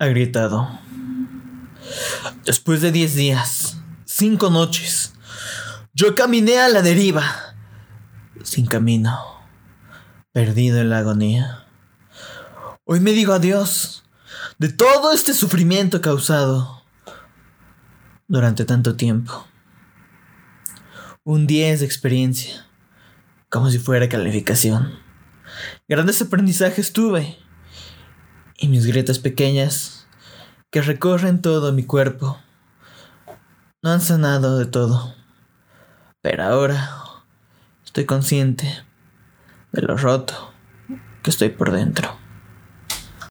ha gritado. Después de diez días, cinco noches, yo caminé a la deriva, sin camino, perdido en la agonía. Hoy me digo adiós de todo este sufrimiento causado durante tanto tiempo. Un 10 de experiencia, como si fuera calificación. Grandes aprendizajes tuve y mis grietas pequeñas que recorren todo mi cuerpo no han sanado de todo. Pero ahora estoy consciente de lo roto que estoy por dentro.